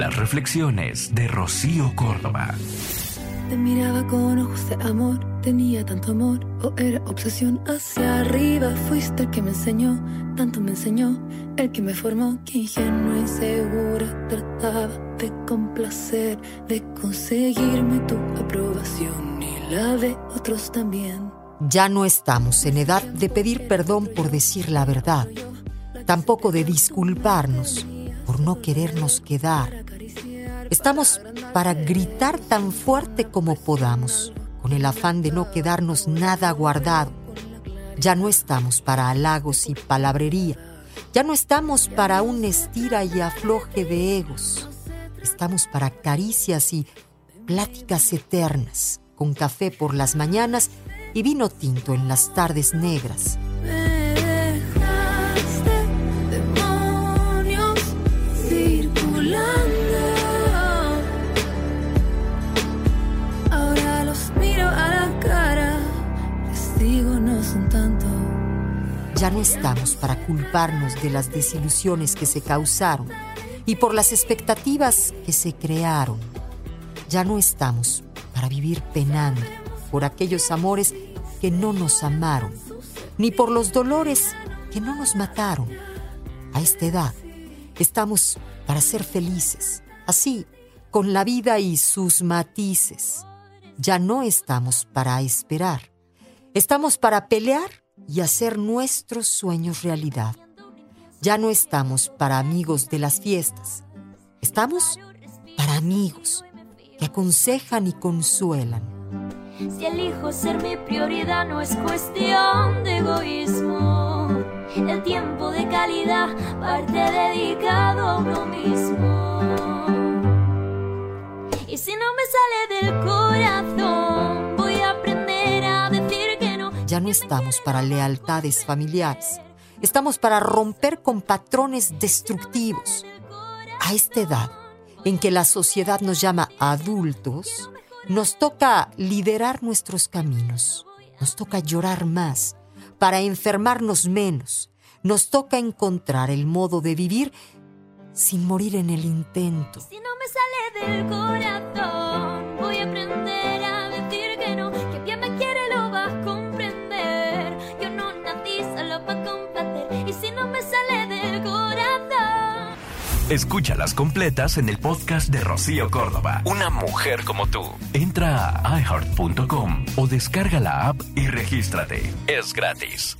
Las reflexiones de Rocío Córdoba. Te miraba con ojos de amor, tenía tanto amor, o era obsesión hacia arriba. Fuiste el que me enseñó, tanto me enseñó, el que me formó, que ingenua y segura trataba de complacer, de conseguirme tu aprobación y la de otros también. Ya no estamos en edad de pedir perdón por decir la verdad, tampoco de disculparnos por no querernos quedar. Estamos para gritar tan fuerte como podamos, con el afán de no quedarnos nada guardado. Ya no estamos para halagos y palabrería. Ya no estamos para un estira y afloje de egos. Estamos para caricias y pláticas eternas, con café por las mañanas y vino tinto en las tardes negras. Ya no estamos para culparnos de las desilusiones que se causaron y por las expectativas que se crearon. Ya no estamos para vivir penando por aquellos amores que no nos amaron, ni por los dolores que no nos mataron. A esta edad estamos para ser felices, así, con la vida y sus matices. Ya no estamos para esperar, estamos para pelear y hacer nuestros sueños realidad. Ya no estamos para amigos de las fiestas, estamos para amigos que aconsejan y consuelan. Si elijo ser mi prioridad no es cuestión de egoísmo. El tiempo de calidad parte dedicado a uno mismo. Y si no me sale del corazón, Ya no estamos para lealtades familiares. Estamos para romper con patrones destructivos. A esta edad en que la sociedad nos llama adultos, nos toca liderar nuestros caminos. Nos toca llorar más para enfermarnos menos. Nos toca encontrar el modo de vivir sin morir en el intento. Si no me sale del corazón, voy a aprender solo para complacer, y si no me sale del corazón. Escúchalas completas en el podcast de Rocío Córdoba. Una mujer como tú. Entra a iheart.com o descarga la app y regístrate. Es gratis.